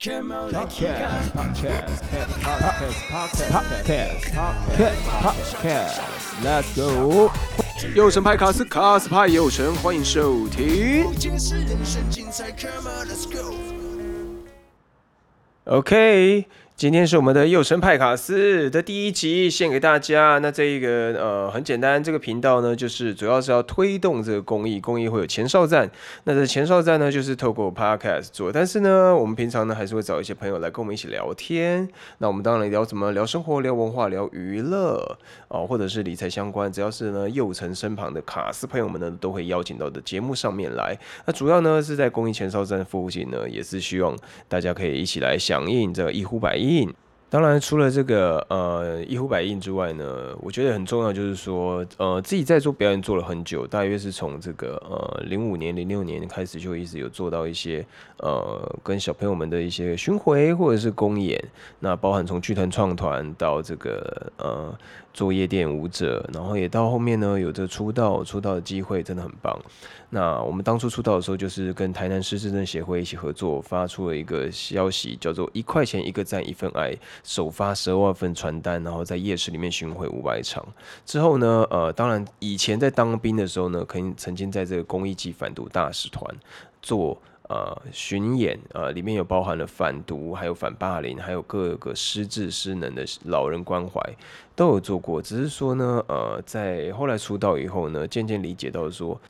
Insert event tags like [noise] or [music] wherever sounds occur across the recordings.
Podcast, podcast, podcast, podcast, podcast, podcast, Let's go！右神派卡斯，卡斯派右神，欢迎收听。OK，今天是我们的右神派卡斯的第一集，献给大家。那这一个呃很简单，这个频道呢就是主要是要推动这个公益，公益会有前哨站。那这前哨站呢就是透过 Podcast 做，但是呢我们平常呢还是会找一些朋友来跟我们一起聊天。那我们当然聊什么聊生活、聊文化、聊娱乐哦，或者是理财相关，只要是呢右城身旁的卡斯朋友们呢都会邀请到的节目上面来。那主要呢是在公益前哨站附近呢，也是希望大家可以一起来响应这一呼百应。当然，除了这个呃一呼百应之外呢，我觉得很重要就是说，呃，自己在做表演做了很久，大约是从这个呃零五年、零六年开始就一直有做到一些呃跟小朋友们的一些巡回或者是公演，那包含从剧团创团到这个呃做夜店舞者，然后也到后面呢有这出道出道的机会，真的很棒。那我们当初出道的时候，就是跟台南市市政协会一起合作，发出了一个消息，叫做“一块钱一个赞一份爱”，首发十二万份传单，然后在夜市里面巡回五百场。之后呢，呃，当然以前在当兵的时候呢，肯定曾经在这个公益暨反毒大使团做呃巡演，呃，里面有包含了反毒，还有反霸凌，还有各个失智失能的老人关怀都有做过。只是说呢，呃，在后来出道以后呢，渐渐理解到说。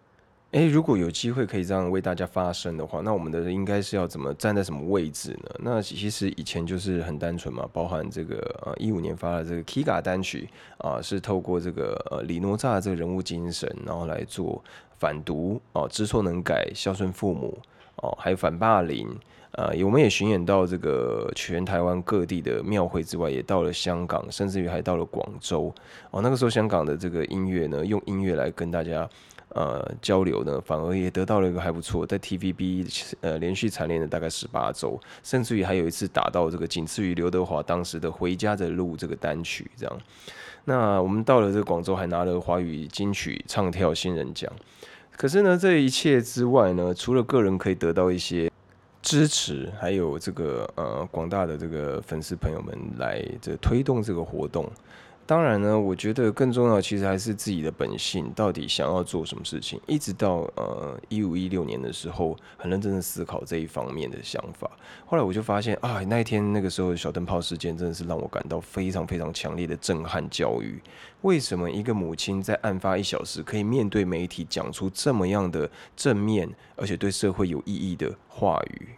诶，如果有机会可以这样为大家发声的话，那我们的应该是要怎么站在什么位置呢？那其实以前就是很单纯嘛，包含这个呃一五年发的这个 Kiga 单曲啊，是透过这个呃李诺扎这个人物精神，然后来做反毒哦，知错能改，孝顺父母哦，还有反霸凌，呃，我们也巡演到这个全台湾各地的庙会之外，也到了香港，甚至于还到了广州哦。那个时候香港的这个音乐呢，用音乐来跟大家。呃，交流呢，反而也得到了一个还不错，在 TVB 呃连续蝉联了大概十八周，甚至于还有一次打到这个仅次于刘德华当时的《回家的路》这个单曲这样。那我们到了这个广州，还拿了华语金曲唱跳新人奖。可是呢，这一切之外呢，除了个人可以得到一些支持，还有这个呃广大的这个粉丝朋友们来这推动这个活动。当然呢，我觉得更重要其实还是自己的本性，到底想要做什么事情。一直到呃一五一六年的时候，很认真的思考这一方面的想法。后来我就发现啊，那一天那个时候小灯泡事件真的是让我感到非常非常强烈的震撼教育。为什么一个母亲在案发一小时可以面对媒体讲出这么样的正面而且对社会有意义的话语？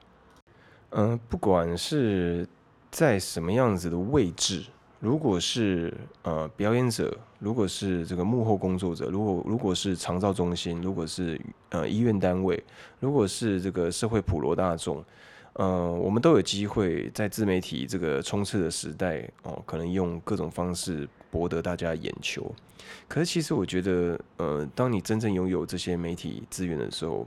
嗯，不管是在什么样子的位置。如果是呃表演者，如果是这个幕后工作者，如果如果是长照中心，如果是呃医院单位，如果是这个社会普罗大众，呃，我们都有机会在自媒体这个冲刺的时代哦，可能用各种方式博得大家眼球。可是其实我觉得，呃，当你真正拥有这些媒体资源的时候，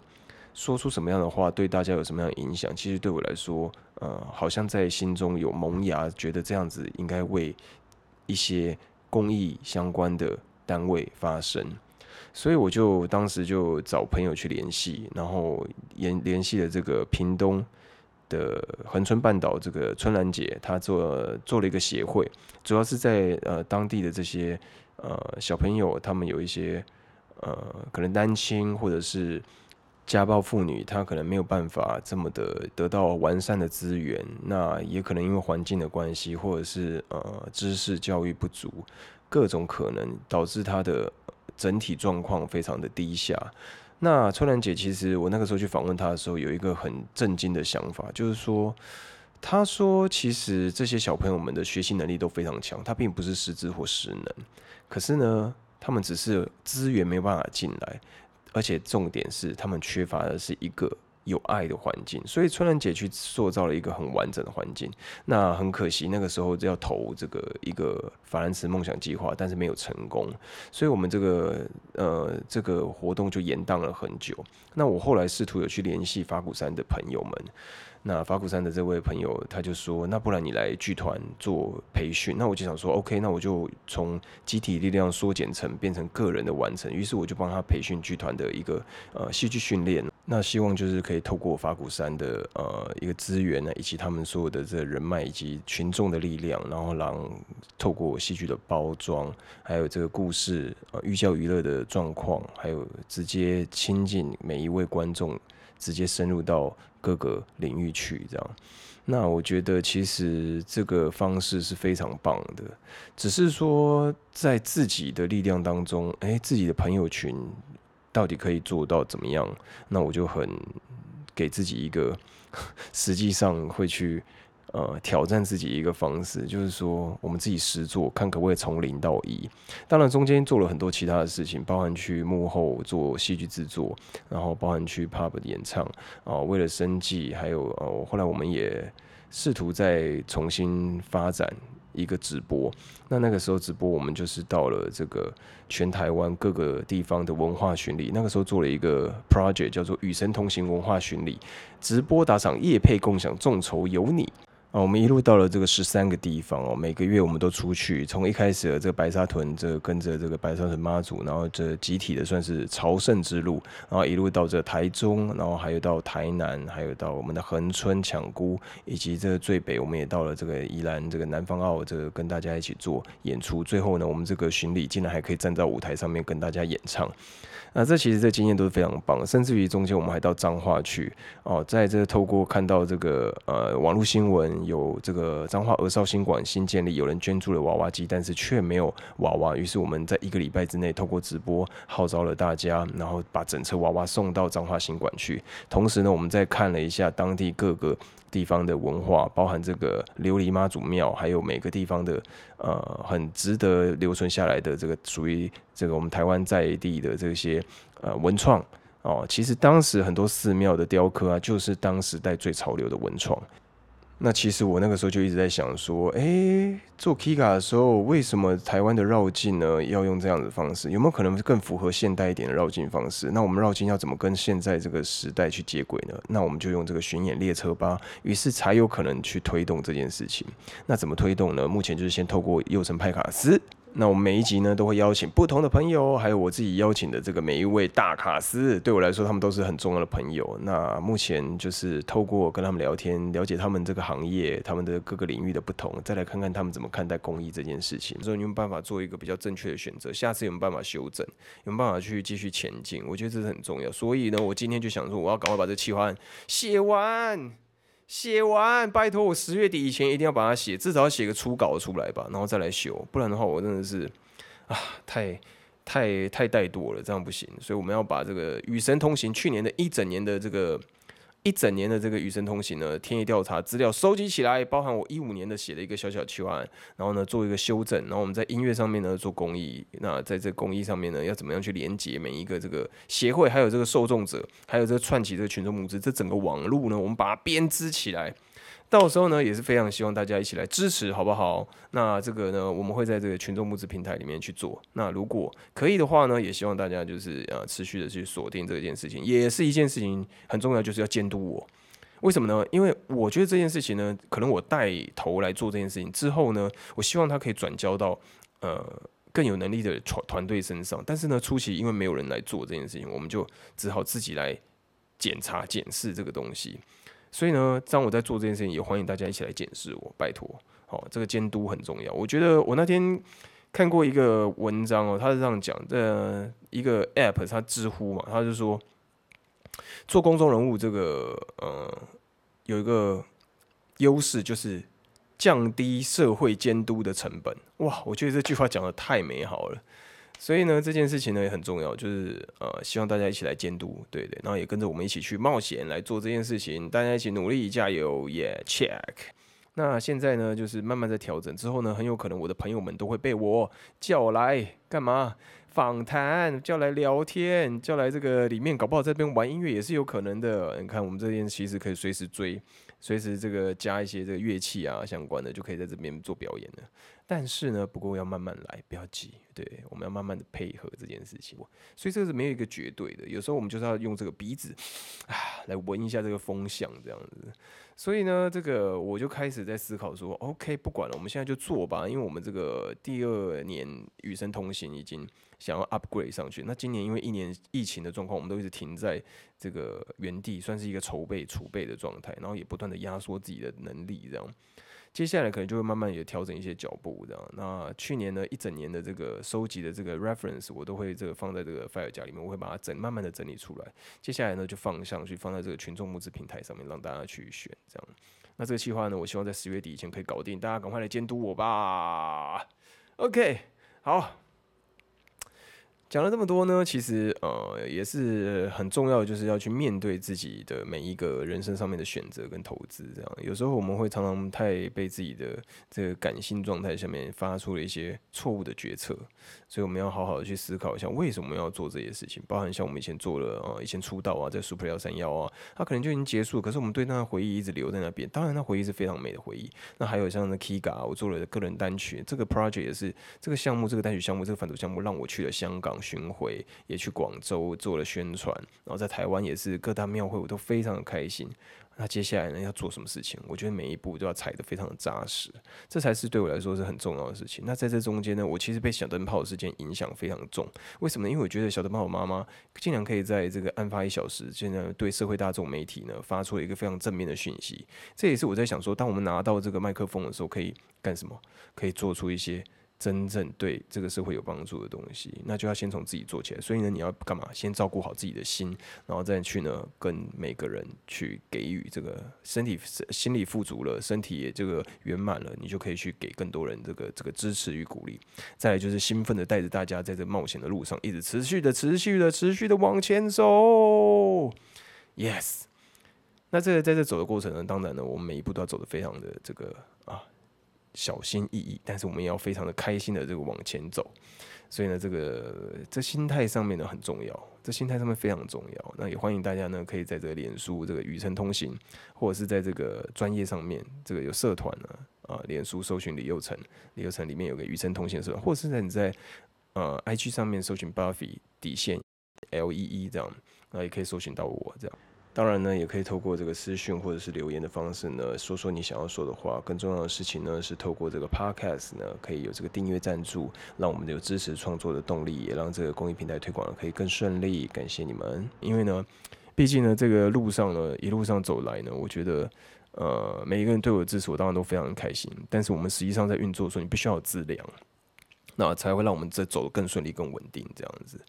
说出什么样的话，对大家有什么样的影响？其实对我来说，呃，好像在心中有萌芽，觉得这样子应该为一些公益相关的单位发声，所以我就当时就找朋友去联系，然后联联系了这个屏东的恒春半岛这个春兰姐，她做做了一个协会，主要是在呃当地的这些呃小朋友，他们有一些呃可能单亲或者是。家暴妇女，她可能没有办法这么的得到完善的资源，那也可能因为环境的关系，或者是呃知识教育不足，各种可能导致她的整体状况非常的低下。那春兰姐，其实我那个时候去访问她的时候，有一个很震惊的想法，就是说，她说其实这些小朋友们的学习能力都非常强，他并不是失智或失能，可是呢，他们只是资源没有办法进来。而且重点是，他们缺乏的是一个有爱的环境，所以春兰姐去塑造了一个很完整的环境。那很可惜，那个时候要投这个一个法兰茨梦想计划，但是没有成功，所以我们这个呃这个活动就延宕了很久。那我后来试图有去联系法鼓山的朋友们。那法鼓山的这位朋友，他就说：“那不然你来剧团做培训？”那我就想说：“OK，那我就从集体力量缩减成变成个人的完成。”于是我就帮他培训剧团的一个呃戏剧训练。那希望就是可以透过法鼓山的呃一个资源呢，以及他们所有的这人脉以及群众的力量，然后让透过戏剧的包装，还有这个故事呃寓教于乐的状况，还有直接亲近每一位观众，直接深入到各个领域去这样。那我觉得其实这个方式是非常棒的，只是说在自己的力量当中，哎，自己的朋友群。到底可以做到怎么样？那我就很给自己一个 [laughs] 实际上会去呃挑战自己一个方式，就是说我们自己实做，看可不可以从零到一。当然中间做了很多其他的事情，包含去幕后做戏剧制作，然后包含去 pub 的演唱啊，为了生计，还有呃后来我们也试图再重新发展。一个直播，那那个时候直播，我们就是到了这个全台湾各个地方的文化巡礼。那个时候做了一个 project，叫做“与神同行”文化巡礼，直播打赏，夜配共享，众筹有你。啊，我们一路到了这个十三个地方哦，每个月我们都出去。从一开始的这个白沙屯，这跟着这个白沙屯妈祖，然后这集体的算是朝圣之路，然后一路到这台中，然后还有到台南，还有到我们的恒春抢姑，以及这个最北，我们也到了这个宜兰这个南方澳，这个跟大家一起做演出。最后呢，我们这个巡礼竟然还可以站在舞台上面跟大家演唱。那这其实这经验都是非常棒，甚至于中间我们还到彰化去哦，在这透过看到这个呃网络新闻，有这个彰化鹅少新馆新建立，有人捐助了娃娃机，但是却没有娃娃，于是我们在一个礼拜之内透过直播号召了大家，然后把整车娃娃送到彰化新馆去。同时呢，我们再看了一下当地各个。地方的文化，包含这个琉璃妈祖庙，还有每个地方的呃很值得留存下来的这个属于这个我们台湾在地的这些呃文创哦，其实当时很多寺庙的雕刻啊，就是当时代最潮流的文创。那其实我那个时候就一直在想说，哎，做 Kika 的时候，为什么台湾的绕境呢要用这样的方式？有没有可能更符合现代一点的绕境方式？那我们绕境要怎么跟现在这个时代去接轨呢？那我们就用这个巡演列车吧，于是才有可能去推动这件事情。那怎么推动呢？目前就是先透过右城派卡斯。那我们每一集呢，都会邀请不同的朋友，还有我自己邀请的这个每一位大卡司，对我来说，他们都是很重要的朋友。那目前就是透过跟他们聊天，了解他们这个行业、他们的各个领域的不同，再来看看他们怎么看待公益这件事情。所以你有办法做一个比较正确的选择，下次有没有办法修正，有没有办法去继续前进？我觉得这是很重要。所以呢，我今天就想说，我要赶快把这企划案写完。写完，拜托我十月底以前一定要把它写，至少写个初稿出来吧，然后再来修，不然的话我真的是啊，太太太怠惰了，这样不行。所以我们要把这个《与神同行》去年的一整年的这个。一整年的这个《与神同行》呢，田野调查资料收集起来，包含我一五年的写的一个小小求案，然后呢做一个修正，然后我们在音乐上面呢做公益，那在这公益上面呢要怎么样去连接每一个这个协会，还有这个受众者，还有这个串起这个群众募资，这整个网路呢，我们把它编织起来。到时候呢，也是非常希望大家一起来支持，好不好？那这个呢，我们会在这个群众募资平台里面去做。那如果可以的话呢，也希望大家就是呃持续的去锁定这件事情，也是一件事情很重要，就是要监督我。为什么呢？因为我觉得这件事情呢，可能我带头来做这件事情之后呢，我希望它可以转交到呃更有能力的团团队身上。但是呢，初期因为没有人来做这件事情，我们就只好自己来检查检视这个东西。所以呢，当我在做这件事情，也欢迎大家一起来检视我，拜托。好，这个监督很重要。我觉得我那天看过一个文章哦，他是这样讲的：一个 App，他知乎嘛，他就说做公众人物这个呃有一个优势，就是降低社会监督的成本。哇，我觉得这句话讲的太美好了。所以呢，这件事情呢也很重要，就是呃，希望大家一起来监督，对对，然后也跟着我们一起去冒险来做这件事情，大家一起努力加油，耶，check。那现在呢，就是慢慢在调整之后呢，很有可能我的朋友们都会被我叫来干嘛？访谈，叫来聊天，叫来这个里面，搞不好这边玩音乐也是有可能的。你看，我们这边其实可以随时追，随时这个加一些这个乐器啊相关的，就可以在这边做表演了。但是呢，不过要慢慢来，不要急。对，我们要慢慢的配合这件事情。所以这是没有一个绝对的，有时候我们就是要用这个鼻子啊来闻一下这个风向，这样子。所以呢，这个我就开始在思考说，OK，不管了，我们现在就做吧。因为我们这个第二年与生同行已经想要 upgrade 上去。那今年因为一年疫情的状况，我们都一直停在这个原地，算是一个筹备储备的状态，然后也不断的压缩自己的能力，这样。接下来可能就会慢慢也调整一些脚步，这样。那去年呢，一整年的这个收集的这个 reference，我都会这个放在这个 fire 夹里面，我会把它整慢慢的整理出来。接下来呢，就放上去，放在这个群众募资平台上面，让大家去选，这样。那这个计划呢，我希望在十月底以前可以搞定，大家赶快来监督我吧。OK，好。讲了这么多呢，其实呃也是很重要的，就是要去面对自己的每一个人生上面的选择跟投资。这样有时候我们会常常太被自己的这个感性状态下面发出了一些错误的决策，所以我们要好好的去思考一下，为什么要做这些事情。包含像我们以前做了啊，以前出道啊，在 Super 幺三幺啊，它可能就已经结束，可是我们对那回忆一直留在那边。当然，那回忆是非常美的回忆。那还有像那 Kiga，我做了个人单曲，这个 project 也是这个项目，这个单曲项目，这个反毒项目让我去了香港。巡回也去广州做了宣传，然后在台湾也是各大庙会，我都非常的开心。那接下来呢，要做什么事情？我觉得每一步都要踩得非常的扎实，这才是对我来说是很重要的事情。那在这中间呢，我其实被小灯泡事件影响非常重。为什么？因为我觉得小灯泡妈妈竟然可以在这个案发一小时，现在对社会大众媒体呢发出了一个非常正面的讯息。这也是我在想说，当我们拿到这个麦克风的时候，可以干什么？可以做出一些。真正对这个社会有帮助的东西，那就要先从自己做起来。所以呢，你要干嘛？先照顾好自己的心，然后再去呢，跟每个人去给予这个身体、心理富足了，身体也这个圆满了，你就可以去给更多人这个这个支持与鼓励。再来就是兴奋的带着大家在这冒险的路上，一直持续的、持续的、持续的往前走。Yes，那这个在这走的过程呢，当然呢，我们每一步都要走得非常的这个啊。小心翼翼，但是我们也要非常的开心的这个往前走，所以呢，这个这心态上面呢很重要，这心态上面非常重要。那也欢迎大家呢，可以在这个脸书这个与程同行，或者是在这个专业上面，这个有社团呢，啊，脸书搜寻李佑成，李佑成里面有个与程同行社团，或者是在你在呃 IG 上面搜寻 Buffy 底线 L E E 这样，那也可以搜寻到我这样。当然呢，也可以透过这个私讯或者是留言的方式呢，说说你想要说的话。更重要的事情呢，是透过这个 podcast 呢，可以有这个订阅赞助，让我们有支持创作的动力，也让这个公益平台推广可以更顺利。感谢你们，因为呢，毕竟呢，这个路上呢，一路上走来呢，我觉得，呃，每一个人对我的支持，我当然都非常开心。但是我们实际上在运作的时候，你必须要有质量，那才会让我们这走得更顺利、更稳定。这样子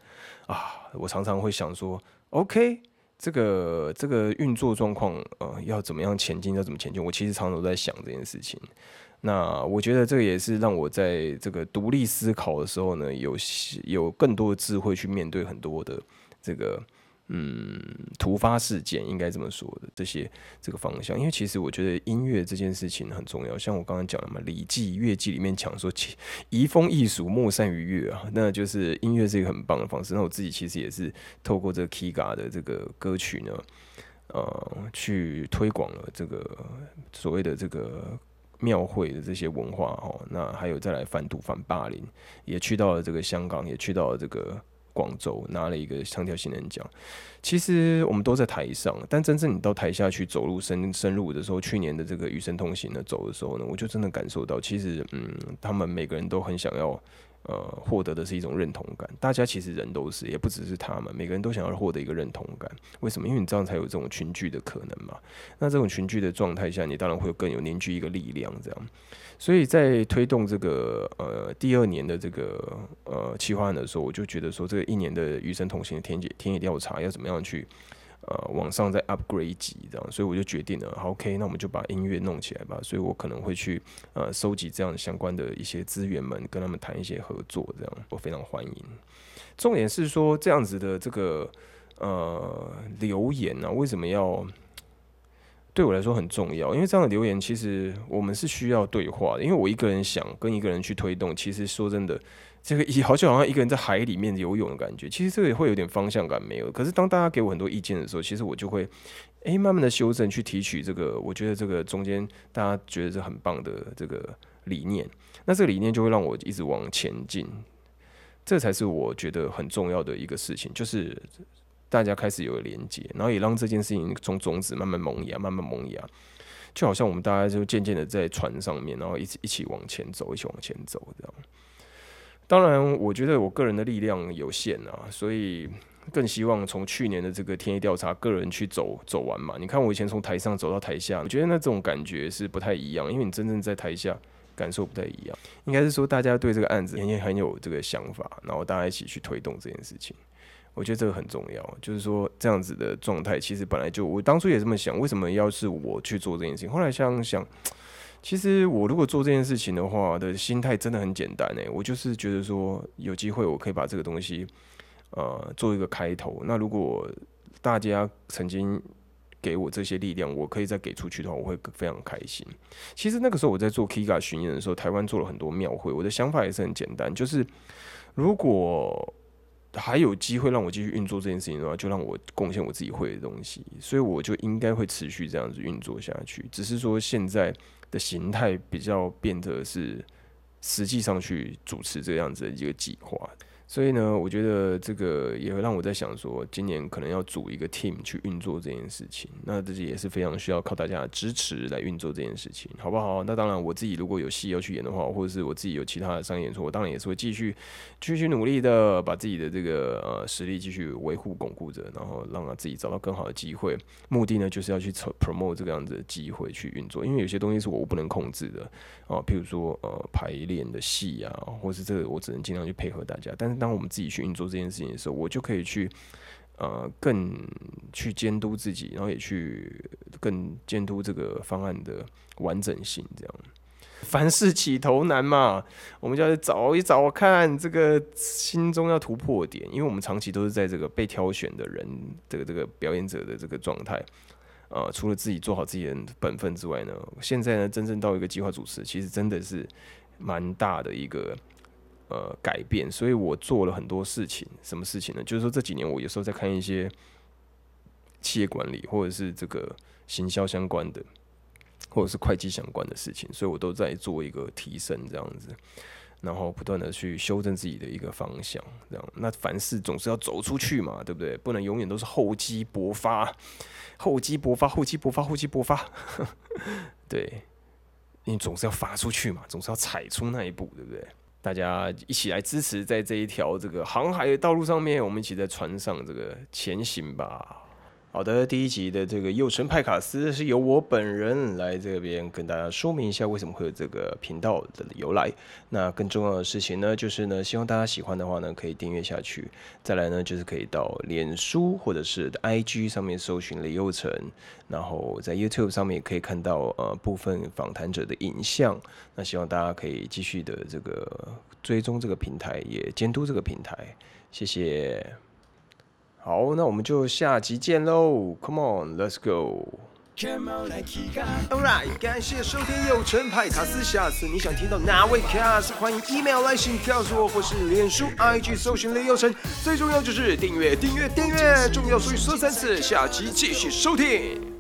啊，我常常会想说，OK。这个这个运作状况，呃，要怎么样前进？要怎么前进？我其实常常都在想这件事情。那我觉得这个也是让我在这个独立思考的时候呢，有有更多的智慧去面对很多的这个。嗯，突发事件应该这么说的，这些这个方向，因为其实我觉得音乐这件事情很重要。像我刚刚讲了嘛，《礼记·乐记》里面讲说，移风易俗，莫善于乐啊，那就是音乐是一个很棒的方式。那我自己其实也是透过这个 Kiga 的这个歌曲呢，呃，去推广了这个所谓的这个庙会的这些文化哦。那还有再来反毒反霸凌，也去到了这个香港，也去到了这个。广州拿了一个唱跳新人奖，其实我们都在台上，但真正你到台下去走路深深入的时候，去年的这个与生同行的走的时候呢，我就真的感受到，其实嗯，他们每个人都很想要。呃，获得的是一种认同感。大家其实人都是，也不只是他们，每个人都想要获得一个认同感。为什么？因为你这样才有这种群聚的可能嘛。那这种群聚的状态下，你当然会更有凝聚一个力量。这样，所以在推动这个呃第二年的这个呃企划案的时候，我就觉得说，这个一年的与生同行的田野田野调查要怎么样去。呃，往上再 upgrade 级这样，所以我就决定了，好，OK，那我们就把音乐弄起来吧。所以我可能会去呃收集这样相关的一些资源们，跟他们谈一些合作，这样我非常欢迎。重点是说这样子的这个呃留言呢，为什么要对我来说很重要？因为这样的留言其实我们是需要对话的，因为我一个人想跟一个人去推动，其实说真的。这个一 [laughs] 好像好像一个人在海里面游泳的感觉，其实这个也会有点方向感没有。可是当大家给我很多意见的时候，其实我就会诶慢慢的修正，去提取这个我觉得这个中间大家觉得这很棒的这个理念，那这个理念就会让我一直往前进，这才是我觉得很重要的一个事情，就是大家开始有了连接，然后也让这件事情从种子慢慢萌芽，慢慢萌芽，就好像我们大家就渐渐的在船上面，然后一起一起往前走，一起往前走这样。当然，我觉得我个人的力量有限啊，所以更希望从去年的这个田野调查，个人去走走完嘛。你看我以前从台上走到台下，我觉得那种感觉是不太一样，因为你真正在台下感受不太一样。应该是说大家对这个案子也很有这个想法，然后大家一起去推动这件事情。我觉得这个很重要，就是说这样子的状态，其实本来就我当初也这么想，为什么要是我去做这件事情？后来想想。其实我如果做这件事情的话，的心态真的很简单诶，我就是觉得说有机会我可以把这个东西，呃，做一个开头。那如果大家曾经给我这些力量，我可以再给出去的话，我会非常开心。其实那个时候我在做 Kiga 巡演的时候，台湾做了很多庙会，我的想法也是很简单，就是如果还有机会让我继续运作这件事情的话，就让我贡献我自己会的东西，所以我就应该会持续这样子运作下去。只是说现在。的形态比较变得是实际上去主持这样子的一个计划。所以呢，我觉得这个也会让我在想说，今年可能要组一个 team 去运作这件事情。那这也是非常需要靠大家的支持来运作这件事情，好不好？那当然，我自己如果有戏要去演的话，或者是我自己有其他的商业演出，我当然也是会继续继续努力的，把自己的这个呃实力继续维护巩固着，然后让他自己找到更好的机会。目的呢，就是要去 promote 这个样子的机会去运作，因为有些东西是我不能控制的啊，譬如说呃排练的戏啊，或是这个我只能尽量去配合大家，但是。当我们自己去运作这件事情的时候，我就可以去呃更去监督自己，然后也去更监督这个方案的完整性。这样，凡事起头难嘛，我们就要找一找看这个心中要突破点，因为我们长期都是在这个被挑选的人这个这个表演者的这个状态。呃，除了自己做好自己的本分之外呢，现在呢，真正到一个计划主持，其实真的是蛮大的一个。呃，改变，所以我做了很多事情。什么事情呢？就是说这几年我有时候在看一些企业管理，或者是这个行销相关的，或者是会计相关的事情，所以我都在做一个提升，这样子，然后不断的去修正自己的一个方向。这样，那凡事总是要走出去嘛，对不对？不能永远都是厚积薄发，厚积薄发，厚积薄发，厚积薄发。[laughs] 对，你总是要发出去嘛，总是要踩出那一步，对不对？大家一起来支持，在这一条这个航海的道路上面，我们一起在船上这个前行吧。好的，第一集的这个幼成派卡斯是由我本人来这边跟大家说明一下为什么会有这个频道的由来。那更重要的事情呢，就是呢，希望大家喜欢的话呢，可以订阅下去。再来呢，就是可以到脸书或者是 IG 上面搜寻李幼成，然后在 YouTube 上面也可以看到呃部分访谈者的影像。那希望大家可以继续的这个追踪这个平台，也监督这个平台。谢谢。好，那我们就下集见喽！Come on，let's go。Alright，感谢收听有成派卡斯。下次你想听到哪位卡斯，欢迎 email 来信告诉我，或是脸书 IG 搜寻雷有成。最重要就是订阅，订阅，订阅，重要所以说三次。下集继续收听。